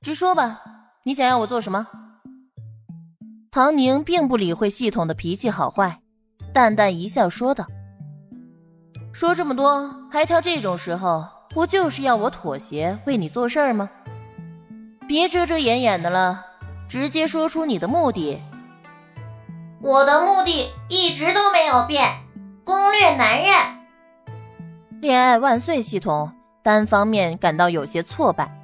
直说吧，你想要我做什么？唐宁并不理会系统的脾气好坏，淡淡一笑说道：“说这么多，还挑这种时候，不就是要我妥协，为你做事儿吗？别遮遮掩掩的了，直接说出你的目的。”我的目的一直都没有变，攻略男人。恋爱万岁系统单方面感到有些挫败。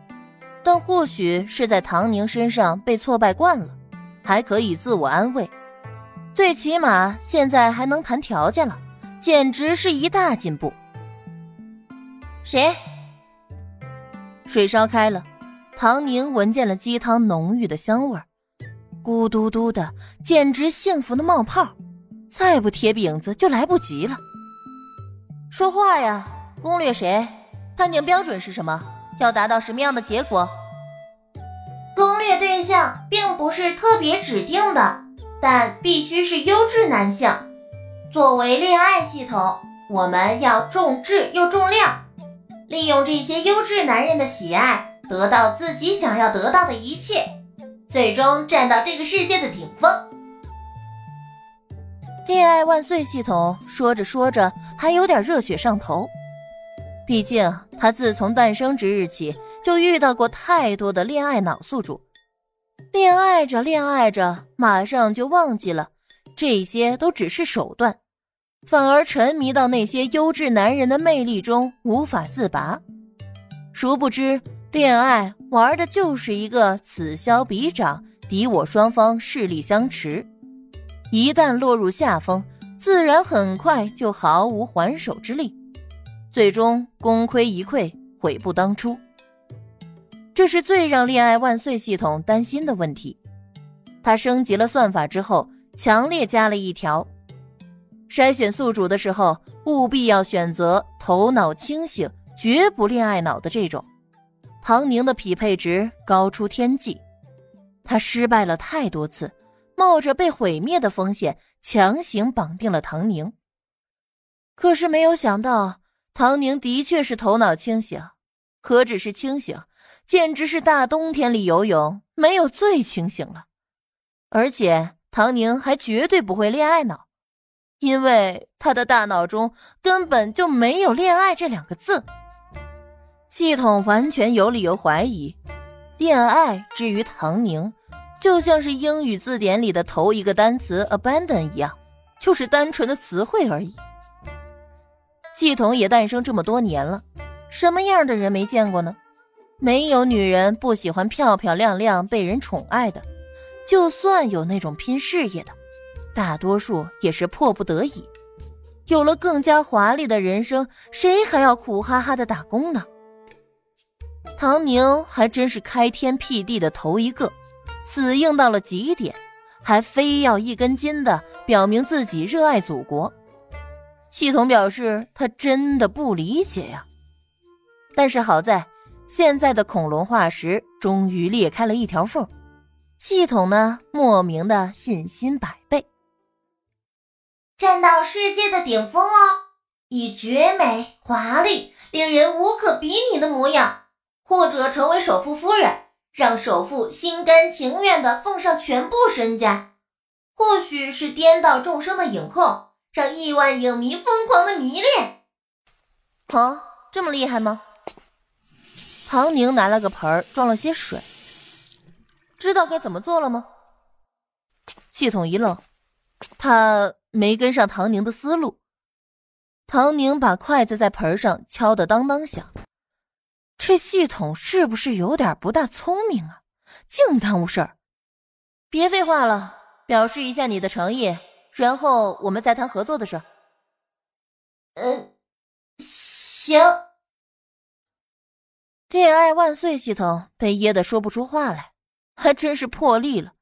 但或许是在唐宁身上被挫败惯了，还可以自我安慰，最起码现在还能谈条件了，简直是一大进步。谁？水烧开了，唐宁闻见了鸡汤浓郁的香味儿，咕嘟嘟的，简直幸福的冒泡，再不贴饼子就来不及了。说话呀，攻略谁？判定标准是什么？要达到什么样的结果？攻略对象并不是特别指定的，但必须是优质男性。作为恋爱系统，我们要重质又重量，利用这些优质男人的喜爱，得到自己想要得到的一切，最终站到这个世界的顶峰。恋爱万岁系统说着说着，还有点热血上头。毕竟，他自从诞生之日起就遇到过太多的恋爱脑宿主，恋爱着恋爱着，马上就忘记了这些都只是手段，反而沉迷到那些优质男人的魅力中无法自拔。殊不知，恋爱玩的就是一个此消彼长，敌我双方势力相持，一旦落入下风，自然很快就毫无还手之力。最终功亏一篑，悔不当初。这是最让恋爱万岁系统担心的问题。他升级了算法之后，强烈加了一条：筛选宿主的时候，务必要选择头脑清醒、绝不恋爱脑的这种。唐宁的匹配值高出天际，他失败了太多次，冒着被毁灭的风险，强行绑定了唐宁。可是没有想到。唐宁的确是头脑清醒，何止是清醒，简直是大冬天里游泳没有最清醒了。而且唐宁还绝对不会恋爱脑，因为他的大脑中根本就没有“恋爱”这两个字。系统完全有理由怀疑，恋爱之于唐宁，就像是英语字典里的头一个单词 “abandon” 一样，就是单纯的词汇而已。系统也诞生这么多年了，什么样的人没见过呢？没有女人不喜欢漂漂亮亮、被人宠爱的，就算有那种拼事业的，大多数也是迫不得已。有了更加华丽的人生，谁还要苦哈哈的打工呢？唐宁还真是开天辟地的头一个，死硬到了极点，还非要一根筋的表明自己热爱祖国。系统表示，他真的不理解呀。但是好在，现在的恐龙化石终于裂开了一条缝，系统呢，莫名的信心百倍。站到世界的顶峰哦，以绝美、华丽、令人无可比拟的模样，或者成为首富夫人，让首富心甘情愿的奉上全部身家，或许是颠倒众生的影后。让亿万影迷疯狂的迷恋，哦，这么厉害吗？唐宁拿了个盆儿，装了些水。知道该怎么做了吗？系统一愣，他没跟上唐宁的思路。唐宁把筷子在盆上敲得当当响，这系统是不是有点不大聪明啊？净耽误事儿。别废话了，表示一下你的诚意。然后我们再谈合作的事。嗯，行。恋爱万岁系统被噎得说不出话来，还真是破例了。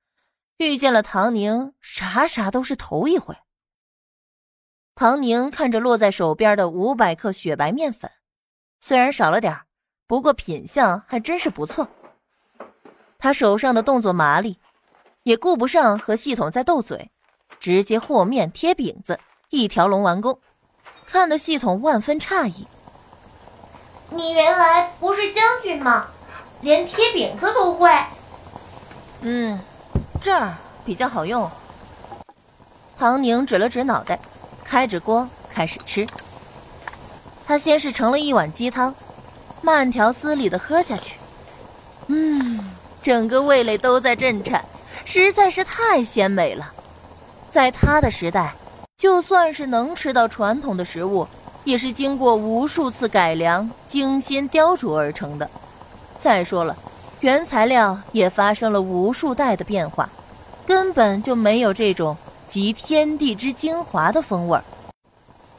遇见了唐宁，啥啥都是头一回。唐宁看着落在手边的五百克雪白面粉，虽然少了点不过品相还真是不错。他手上的动作麻利，也顾不上和系统在斗嘴。直接和面贴饼子，一条龙完工，看得系统万分诧异。你原来不是将军吗？连贴饼子都会。嗯，这儿比较好用。唐宁指了指脑袋，开着锅开始吃。他先是盛了一碗鸡汤，慢条斯理的喝下去。嗯，整个味蕾都在震颤，实在是太鲜美了。在他的时代，就算是能吃到传统的食物，也是经过无数次改良、精心雕琢而成的。再说了，原材料也发生了无数代的变化，根本就没有这种集天地之精华的风味儿。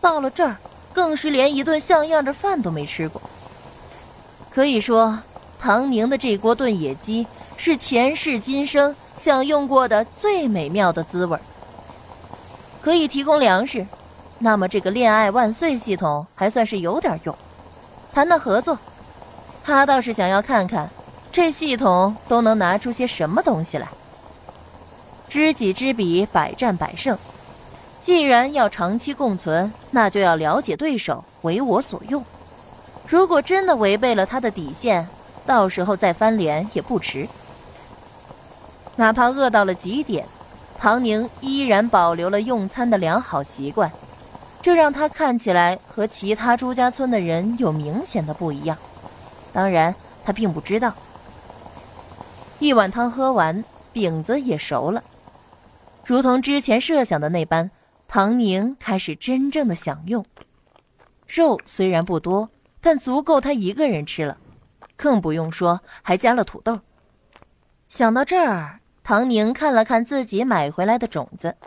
到了这儿，更是连一顿像样的饭都没吃过。可以说，唐宁的这锅炖野鸡是前世今生享用过的最美妙的滋味儿。可以提供粮食，那么这个“恋爱万岁”系统还算是有点用。谈谈合作。他倒是想要看看，这系统都能拿出些什么东西来。知己知彼，百战百胜。既然要长期共存，那就要了解对手，为我所用。如果真的违背了他的底线，到时候再翻脸也不迟。哪怕饿到了极点，唐宁依然保留了用餐的良好习惯，这让他看起来和其他朱家村的人有明显的不一样。当然，他并不知道。一碗汤喝完，饼子也熟了，如同之前设想的那般，唐宁开始真正的享用。肉虽然不多，但足够他一个人吃了，更不用说还加了土豆。想到这儿，唐宁看了看自己买回来的种子，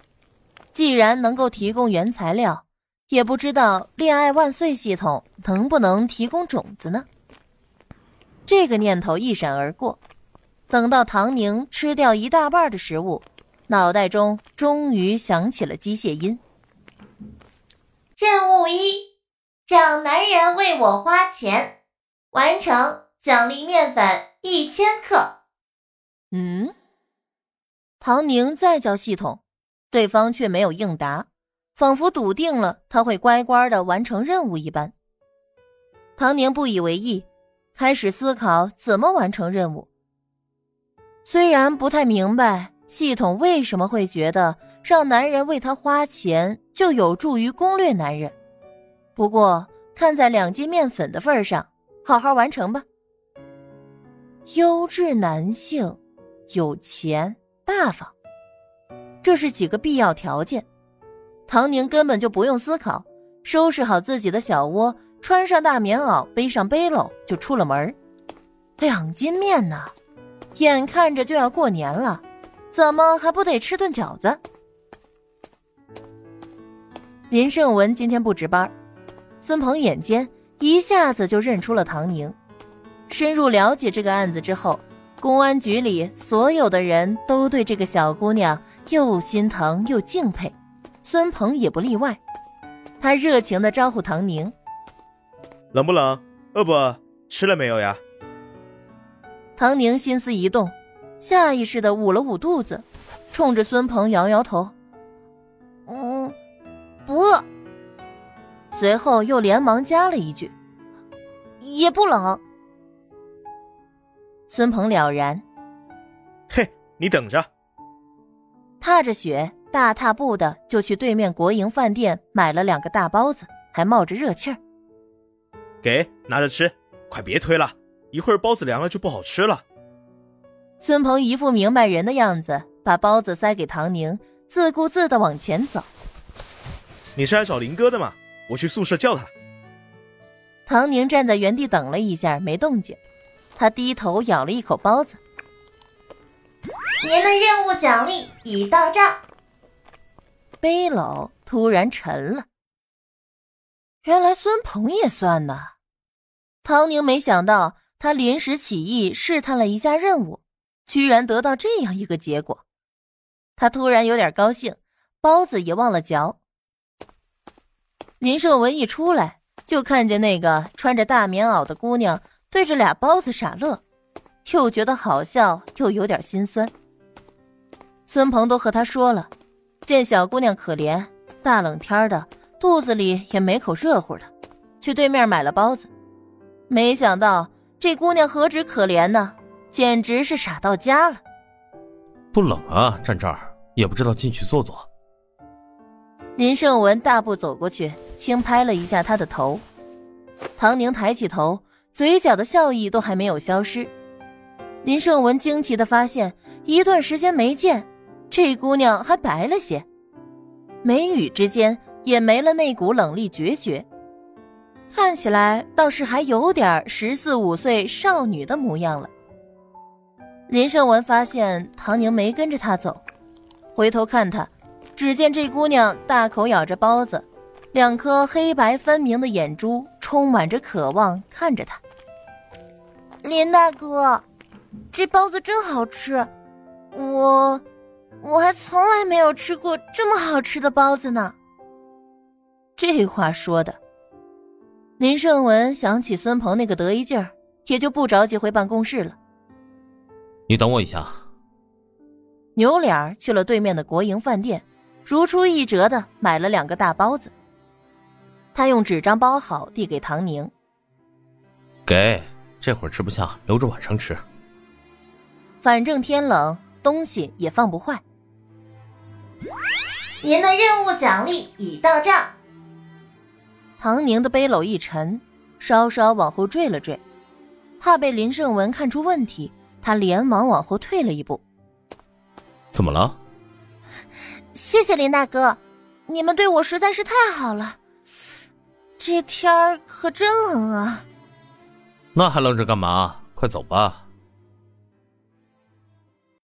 既然能够提供原材料，也不知道“恋爱万岁”系统能不能提供种子呢？这个念头一闪而过，等到唐宁吃掉一大半的食物，脑袋中终于响起了机械音。任务一：让男人为我花钱，完成，奖励面粉一千克。嗯，唐宁再叫系统，对方却没有应答，仿佛笃定了他会乖乖的完成任务一般。唐宁不以为意。开始思考怎么完成任务。虽然不太明白系统为什么会觉得让男人为他花钱就有助于攻略男人，不过看在两斤面粉的份上，好好完成吧。优质男性，有钱大方，这是几个必要条件。唐宁根本就不用思考，收拾好自己的小窝。穿上大棉袄，背上背篓就出了门两斤面呢，眼看着就要过年了，怎么还不得吃顿饺子？林胜文今天不值班，孙鹏眼尖，一下子就认出了唐宁。深入了解这个案子之后，公安局里所有的人都对这个小姑娘又心疼又敬佩，孙鹏也不例外。他热情的招呼唐宁。冷不冷？饿不饿？吃了没有呀？唐宁心思一动，下意识的捂了捂肚子，冲着孙鹏摇摇头：“嗯，不饿。”随后又连忙加了一句：“也不冷。”孙鹏了然：“嘿，你等着。”踏着雪，大踏步的就去对面国营饭店买了两个大包子，还冒着热气儿。给拿着吃，快别推了，一会儿包子凉了就不好吃了。孙鹏一副明白人的样子，把包子塞给唐宁，自顾自的往前走。你是来找林哥的吗？我去宿舍叫他。唐宁站在原地等了一下，没动静。他低头咬了一口包子。您的任务奖励已到账。背篓突然沉了。原来孙鹏也算呢。唐宁没想到，他临时起意试探了一下任务，居然得到这样一个结果。他突然有点高兴，包子也忘了嚼。林胜文一出来，就看见那个穿着大棉袄的姑娘对着俩包子傻乐，又觉得好笑，又有点心酸。孙鹏都和他说了，见小姑娘可怜，大冷天的，肚子里也没口热乎的，去对面买了包子。没想到这姑娘何止可怜呢，简直是傻到家了。不冷啊，站这儿也不知道进去坐坐。林胜文大步走过去，轻拍了一下他的头。唐宁抬起头，嘴角的笑意都还没有消失。林胜文惊奇的发现，一段时间没见，这姑娘还白了些，眉宇之间也没了那股冷厉决绝，看起来倒是还有点十四五岁少女的模样了。林胜文发现唐宁没跟着他走，回头看他。只见这姑娘大口咬着包子，两颗黑白分明的眼珠充满着渴望看着他。林大哥，这包子真好吃，我我还从来没有吃过这么好吃的包子呢。这话说的，林胜文想起孙鹏那个得意劲儿，也就不着急回办公室了。你等我一下。扭脸去了对面的国营饭店。如出一辙的买了两个大包子，他用纸张包好，递给唐宁。给，这会儿吃不下，留着晚上吃。反正天冷，东西也放不坏。您的任务奖励已到账。唐宁的背篓一沉，稍稍往后坠了坠，怕被林胜文看出问题，他连忙往后退了一步。怎么了？谢谢林大哥，你们对我实在是太好了。这天儿可真冷啊！那还愣着干嘛？快走吧。